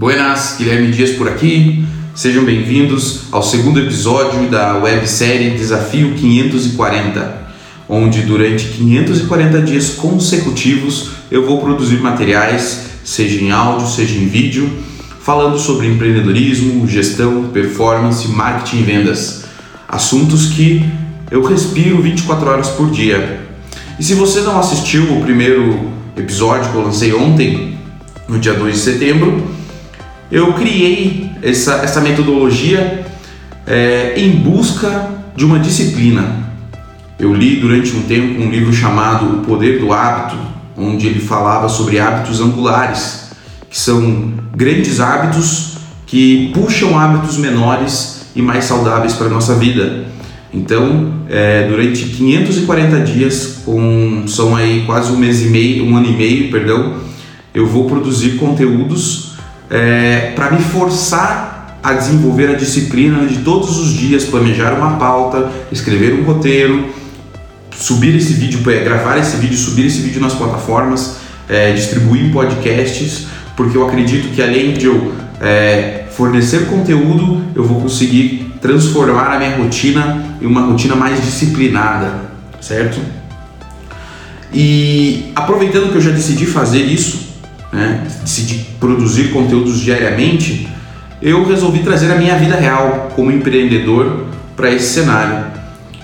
Buenas, Guilherme Dias por aqui. Sejam bem-vindos ao segundo episódio da websérie Desafio 540, onde durante 540 dias consecutivos eu vou produzir materiais, seja em áudio, seja em vídeo, falando sobre empreendedorismo, gestão, performance, marketing e vendas. Assuntos que eu respiro 24 horas por dia. E se você não assistiu o primeiro episódio que eu lancei ontem, no dia 2 de setembro, eu criei essa, essa metodologia é, em busca de uma disciplina. Eu li durante um tempo um livro chamado O Poder do Hábito, onde ele falava sobre hábitos angulares, que são grandes hábitos que puxam hábitos menores e mais saudáveis para a nossa vida. Então, é, durante 540 dias, com, são aí quase um mês e meio, um ano e meio, perdão, eu vou produzir conteúdos é, para me forçar a desenvolver a disciplina de todos os dias planejar uma pauta, escrever um roteiro, subir esse vídeo, é, gravar esse vídeo, subir esse vídeo nas plataformas, é, distribuir podcasts, porque eu acredito que além de eu é, fornecer conteúdo, eu vou conseguir transformar a minha rotina em uma rotina mais disciplinada, certo? E aproveitando que eu já decidi fazer isso, né, decidi produzir conteúdos diariamente, eu resolvi trazer a minha vida real como empreendedor para esse cenário.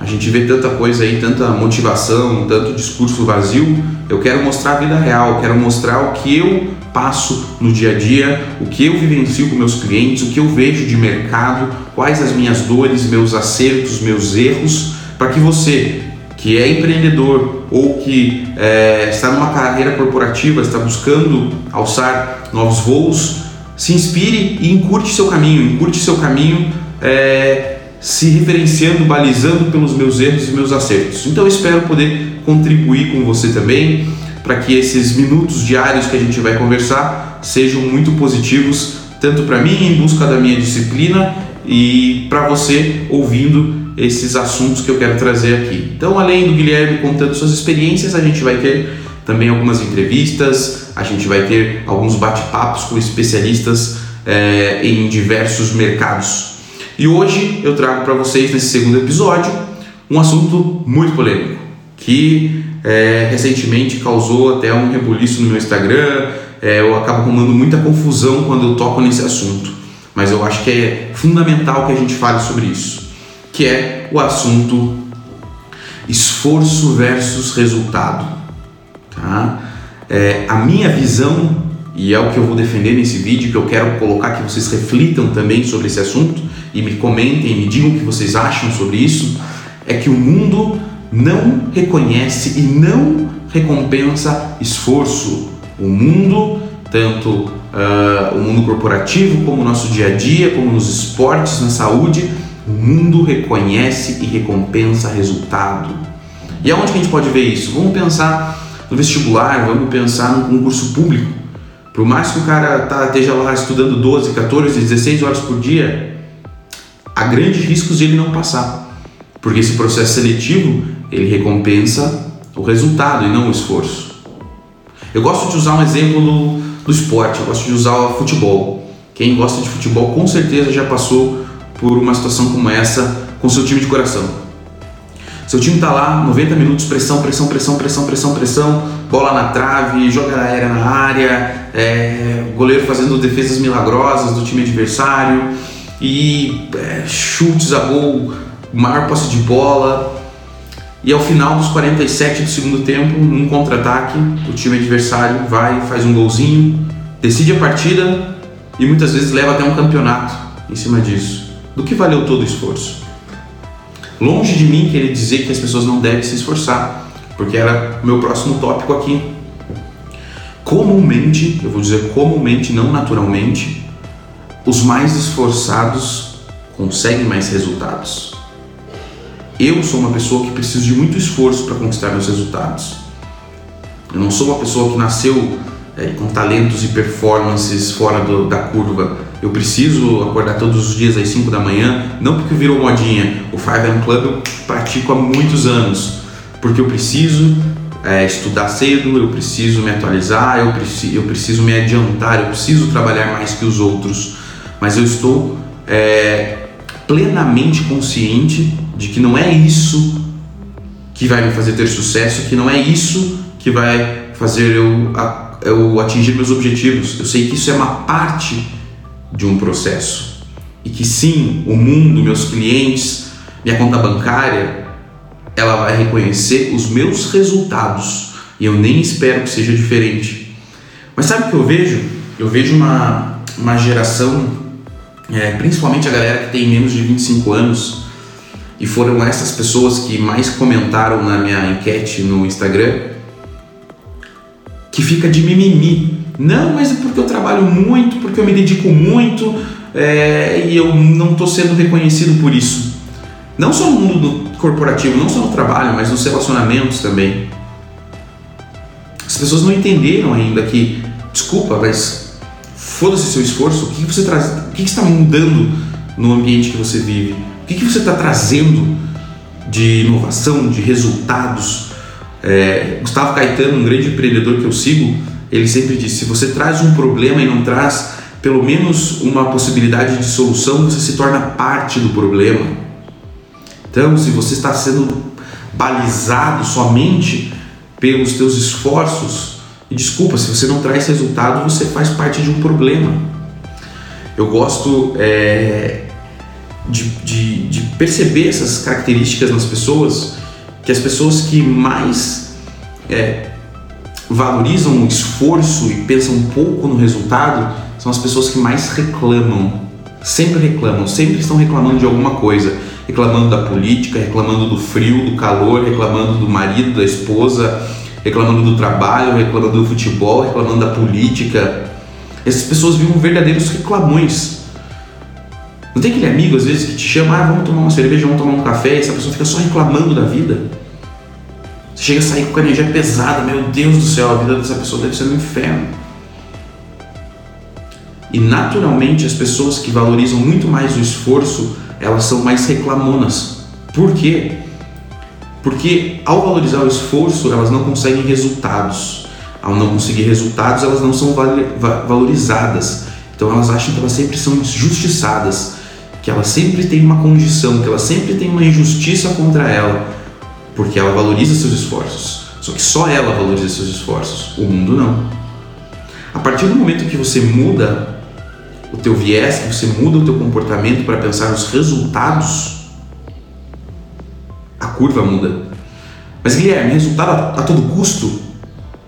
A gente vê tanta coisa aí, tanta motivação, tanto discurso vazio. Eu quero mostrar a vida real, quero mostrar o que eu passo no dia a dia, o que eu vivencio com meus clientes, o que eu vejo de mercado, quais as minhas dores, meus acertos, meus erros, para que você que é empreendedor ou que é, está numa carreira corporativa, está buscando alçar novos voos, se inspire e encurte seu caminho, encurte seu caminho é, se referenciando, balizando pelos meus erros e meus acertos. Então espero poder contribuir com você também para que esses minutos diários que a gente vai conversar sejam muito positivos, tanto para mim em busca da minha disciplina e para você ouvindo esses assuntos que eu quero trazer aqui. Então, além do Guilherme contando suas experiências, a gente vai ter também algumas entrevistas, a gente vai ter alguns bate-papos com especialistas é, em diversos mercados. E hoje eu trago para vocês, nesse segundo episódio, um assunto muito polêmico, que é, recentemente causou até um rebuliço no meu Instagram, é, eu acabo arrumando muita confusão quando eu toco nesse assunto, mas eu acho que é fundamental que a gente fale sobre isso que é o assunto esforço versus resultado. Tá? É, a minha visão, e é o que eu vou defender nesse vídeo, que eu quero colocar que vocês reflitam também sobre esse assunto e me comentem, me digam o que vocês acham sobre isso, é que o mundo não reconhece e não recompensa esforço. O mundo, tanto uh, o mundo corporativo, como o nosso dia a dia, como nos esportes, na saúde, o mundo reconhece e recompensa resultado. E aonde que a gente pode ver isso? Vamos pensar no vestibular, vamos pensar no concurso público. Por mais que o cara tá, esteja lá estudando 12, 14, 16 horas por dia, há grandes riscos de ele não passar. Porque esse processo seletivo, ele recompensa o resultado e não o esforço. Eu gosto de usar um exemplo do, do esporte, eu gosto de usar o futebol. Quem gosta de futebol com certeza já passou por uma situação como essa com seu time de coração. Seu time está lá, 90 minutos, pressão, pressão, pressão, pressão, pressão, pressão, bola na trave, joga aérea na área, é, goleiro fazendo defesas milagrosas do time adversário e é, chutes a gol, maior posse de bola. E ao final dos 47 do segundo tempo, num contra-ataque, o time adversário vai, faz um golzinho, decide a partida e muitas vezes leva até um campeonato em cima disso do que valeu todo o esforço. Longe de mim querer dizer que as pessoas não devem se esforçar, porque era o meu próximo tópico aqui. Comumente, eu vou dizer comumente, não naturalmente, os mais esforçados conseguem mais resultados. Eu sou uma pessoa que preciso de muito esforço para conquistar meus resultados. Eu não sou uma pessoa que nasceu é, com talentos e performances fora do, da curva eu preciso acordar todos os dias às 5 da manhã, não porque virou modinha. O 5 AM Club eu pratico há muitos anos, porque eu preciso é, estudar cedo, eu preciso me atualizar, eu, preci eu preciso me adiantar, eu preciso trabalhar mais que os outros, mas eu estou é, plenamente consciente de que não é isso que vai me fazer ter sucesso, que não é isso que vai fazer eu, eu atingir meus objetivos. Eu sei que isso é uma parte de um processo e que sim, o mundo, meus clientes, minha conta bancária, ela vai reconhecer os meus resultados e eu nem espero que seja diferente. Mas sabe o que eu vejo? Eu vejo uma, uma geração, é, principalmente a galera que tem menos de 25 anos, e foram essas pessoas que mais comentaram na minha enquete no Instagram, que fica de mimimi. Não, mas é porque eu trabalho muito, porque eu me dedico muito é, e eu não estou sendo reconhecido por isso. Não só no mundo corporativo, não só no trabalho, mas nos relacionamentos também. As pessoas não entenderam ainda que, desculpa, mas foda-se seu esforço, o que, você traz, o que, está mudando no ambiente que você vive? O que, que você está trazendo de inovação, de resultados? É, Gustavo Caetano, um grande empreendedor que eu sigo, ele sempre disse: se você traz um problema e não traz pelo menos uma possibilidade de solução, você se torna parte do problema. Então, se você está sendo balizado somente pelos teus esforços, e desculpa, se você não traz resultado, você faz parte de um problema. Eu gosto é, de, de, de perceber essas características nas pessoas, que as pessoas que mais é, valorizam o esforço e pensam pouco no resultado são as pessoas que mais reclamam. Sempre reclamam, sempre estão reclamando de alguma coisa reclamando da política, reclamando do frio, do calor, reclamando do marido, da esposa, reclamando do trabalho, reclamando do futebol, reclamando da política. Essas pessoas vivem verdadeiros reclamões. Não tem aquele amigo às vezes que te chama, ah, vamos tomar uma cerveja, vamos tomar um café, e essa pessoa fica só reclamando da vida. Você chega a sair com a energia pesada, meu Deus do céu, a vida dessa pessoa deve ser um inferno. E naturalmente as pessoas que valorizam muito mais o esforço elas são mais reclamonas. Por quê? Porque ao valorizar o esforço, elas não conseguem resultados. Ao não conseguir resultados, elas não são valorizadas. Então elas acham que elas sempre são injustiçadas, que elas sempre têm uma condição, que elas sempre têm uma injustiça contra ela, porque ela valoriza seus esforços. Só que só ela valoriza seus esforços, o mundo não. A partir do momento que você muda o teu viés, que você muda o teu comportamento para pensar nos resultados, a curva muda. Mas Guilherme, resultado a, a todo custo?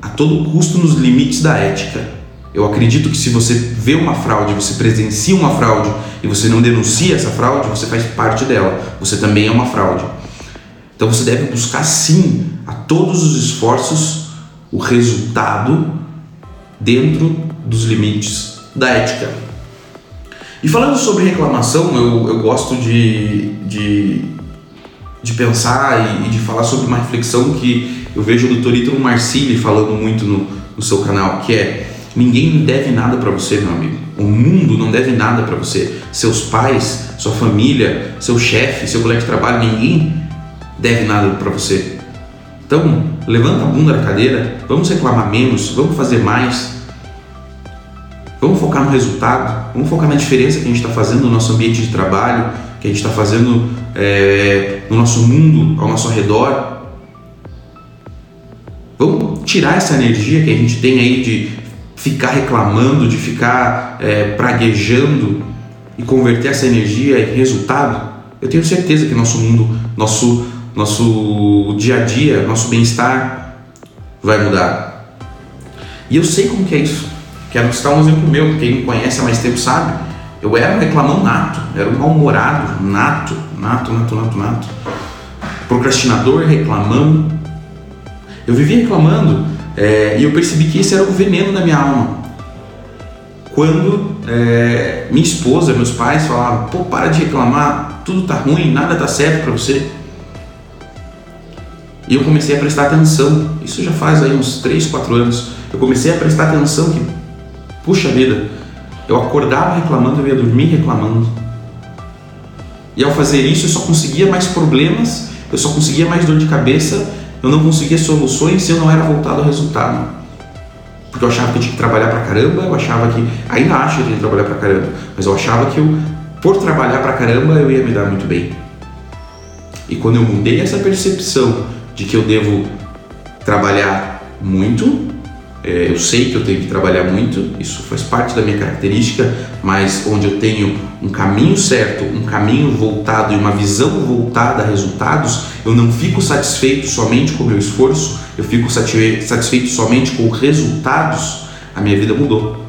A todo custo nos limites da ética. Eu acredito que se você vê uma fraude, você presencia uma fraude e você não denuncia essa fraude, você faz parte dela. Você também é uma fraude. Então você deve buscar sim a todos os esforços o resultado dentro dos limites da ética. E falando sobre reclamação, eu, eu gosto de, de, de pensar e, e de falar sobre uma reflexão que eu vejo o Dr. Ítalo Marcilli falando muito no, no seu canal, que é ninguém deve nada para você, meu amigo. O mundo não deve nada para você. Seus pais, sua família, seu chefe, seu colega de trabalho, ninguém deve nada para você. Então, levanta a bunda da cadeira, vamos reclamar menos, vamos fazer mais, Vamos focar no resultado, vamos focar na diferença que a gente está fazendo no nosso ambiente de trabalho, que a gente está fazendo é, no nosso mundo, ao nosso redor. Vamos tirar essa energia que a gente tem aí de ficar reclamando, de ficar é, praguejando e converter essa energia em resultado. Eu tenho certeza que nosso mundo, nosso, nosso dia a dia, nosso bem-estar vai mudar. E eu sei como que é isso. Quero citar um exemplo meu, quem me conhece há mais tempo sabe. Eu era um reclamão nato, era um mal-humorado, nato, nato, nato, nato, nato. Procrastinador, reclamão. Eu vivia reclamando é, e eu percebi que esse era o veneno da minha alma. Quando é, minha esposa, meus pais falavam, pô, para de reclamar, tudo tá ruim, nada tá certo para você. E eu comecei a prestar atenção. Isso já faz aí uns 3, 4 anos. Eu comecei a prestar atenção que Puxa vida, eu acordava reclamando, eu ia dormir reclamando. E ao fazer isso, eu só conseguia mais problemas, eu só conseguia mais dor de cabeça eu não conseguia soluções se eu não era voltado ao resultado. Porque eu achava que eu tinha que trabalhar pra caramba, eu achava que. Ainda acho que eu tinha que trabalhar pra caramba, mas eu achava que eu, por trabalhar pra caramba, eu ia me dar muito bem. E quando eu mudei essa percepção de que eu devo trabalhar muito, é, eu sei que eu tenho que trabalhar muito, isso faz parte da minha característica, mas onde eu tenho um caminho certo, um caminho voltado e uma visão voltada a resultados, eu não fico satisfeito somente com o meu esforço, eu fico satisfeito somente com resultados, a minha vida mudou.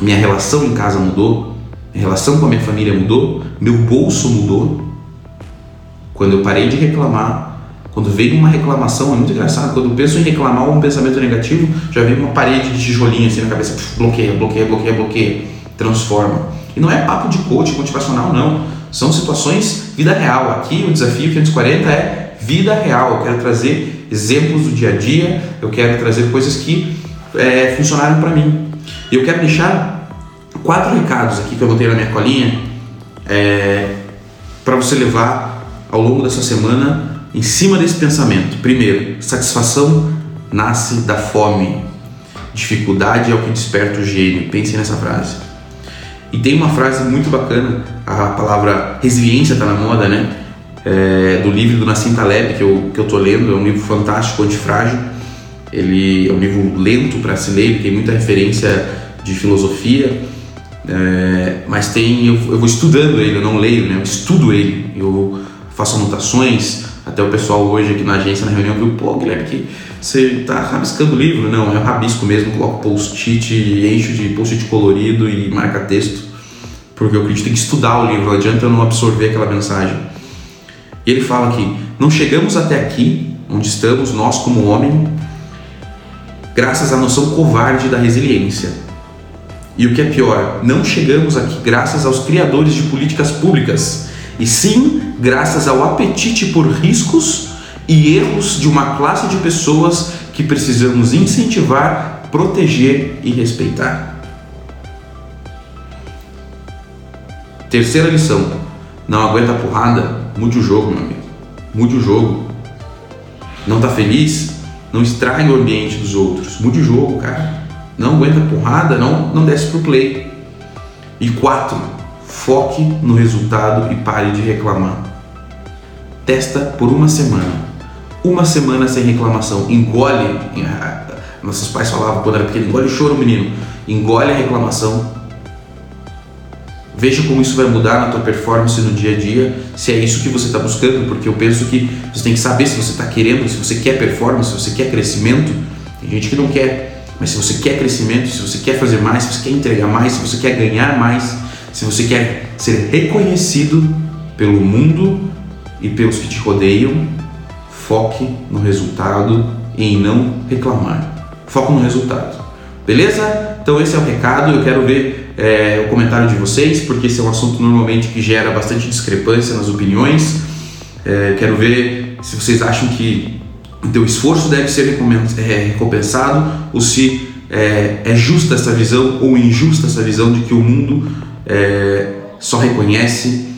Minha relação em casa mudou, minha relação com a minha família mudou, meu bolso mudou. Quando eu parei de reclamar, quando veio uma reclamação, é muito engraçado. Quando eu penso em reclamar ou um pensamento negativo, já vem uma parede de tijolinho assim na cabeça. bloqueia, bloqueia, bloqueia, bloqueia. Transforma. E não é papo de coach motivacional, não. São situações vida real. Aqui o desafio 540 é vida real. Eu quero trazer exemplos do dia a dia, eu quero trazer coisas que é, funcionaram para mim. E eu quero deixar quatro recados aqui que eu botei na minha colinha é, para você levar ao longo dessa semana em cima desse pensamento. Primeiro, satisfação nasce da fome. Dificuldade é o que desperta o gênio. Pense nessa frase. E tem uma frase muito bacana, a palavra resiliência está na moda, né? É, do livro do Nassim Taleb, que eu, que eu tô lendo, é um livro fantástico, antifrágil. Ele é um livro lento para se ler, tem muita referência de filosofia, é, mas tem eu, eu, vou estudando ele, eu não leio, né? eu estudo ele, eu faço anotações, até o pessoal hoje aqui na agência, na reunião, viu, pô, Guilherme, que você tá rabiscando o livro? Não, é um rabisco mesmo, coloco post-it, encho de post-it colorido e marca texto, porque eu acredito que estudar o livro, não adianta eu não absorver aquela mensagem. E ele fala que não chegamos até aqui, onde estamos, nós como homem, graças à noção covarde da resiliência. E o que é pior, não chegamos aqui graças aos criadores de políticas públicas e sim graças ao apetite por riscos e erros de uma classe de pessoas que precisamos incentivar, proteger e respeitar. Terceira lição: não aguenta porrada, mude o jogo, meu amigo. Mude o jogo. Não está feliz? Não estrague o ambiente dos outros. Mude o jogo, cara. Não aguenta porrada, não, não desce pro play. E quatro, Foque no resultado e pare de reclamar. Testa por uma semana. Uma semana sem reclamação. Engole. Nossos pais falavam quando era pequeno: engole o choro, menino. Engole a reclamação. Veja como isso vai mudar na tua performance no dia a dia, se é isso que você está buscando, porque eu penso que você tem que saber se você está querendo, se você quer performance, se você quer crescimento. Tem gente que não quer, mas se você quer crescimento, se você quer fazer mais, se você quer entregar mais, se você quer ganhar mais, se você quer ser reconhecido pelo mundo e pelos que te rodeiam, foque no resultado e em não reclamar. Foque no resultado. Beleza? Então esse é o recado. Eu quero ver é, o comentário de vocês, porque esse é um assunto normalmente que gera bastante discrepância nas opiniões. É, quero ver se vocês acham que o teu esforço deve ser é, recompensado ou se é, é justa essa visão ou injusta essa visão de que o mundo é, só reconhece,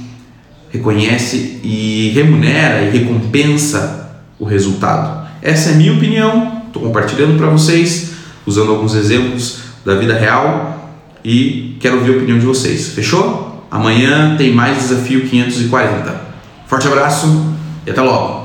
reconhece e remunera e recompensa o resultado. Essa é a minha opinião, estou compartilhando para vocês, usando alguns exemplos da vida real e quero ouvir a opinião de vocês. Fechou? Amanhã tem mais desafio 540. Forte abraço e até logo!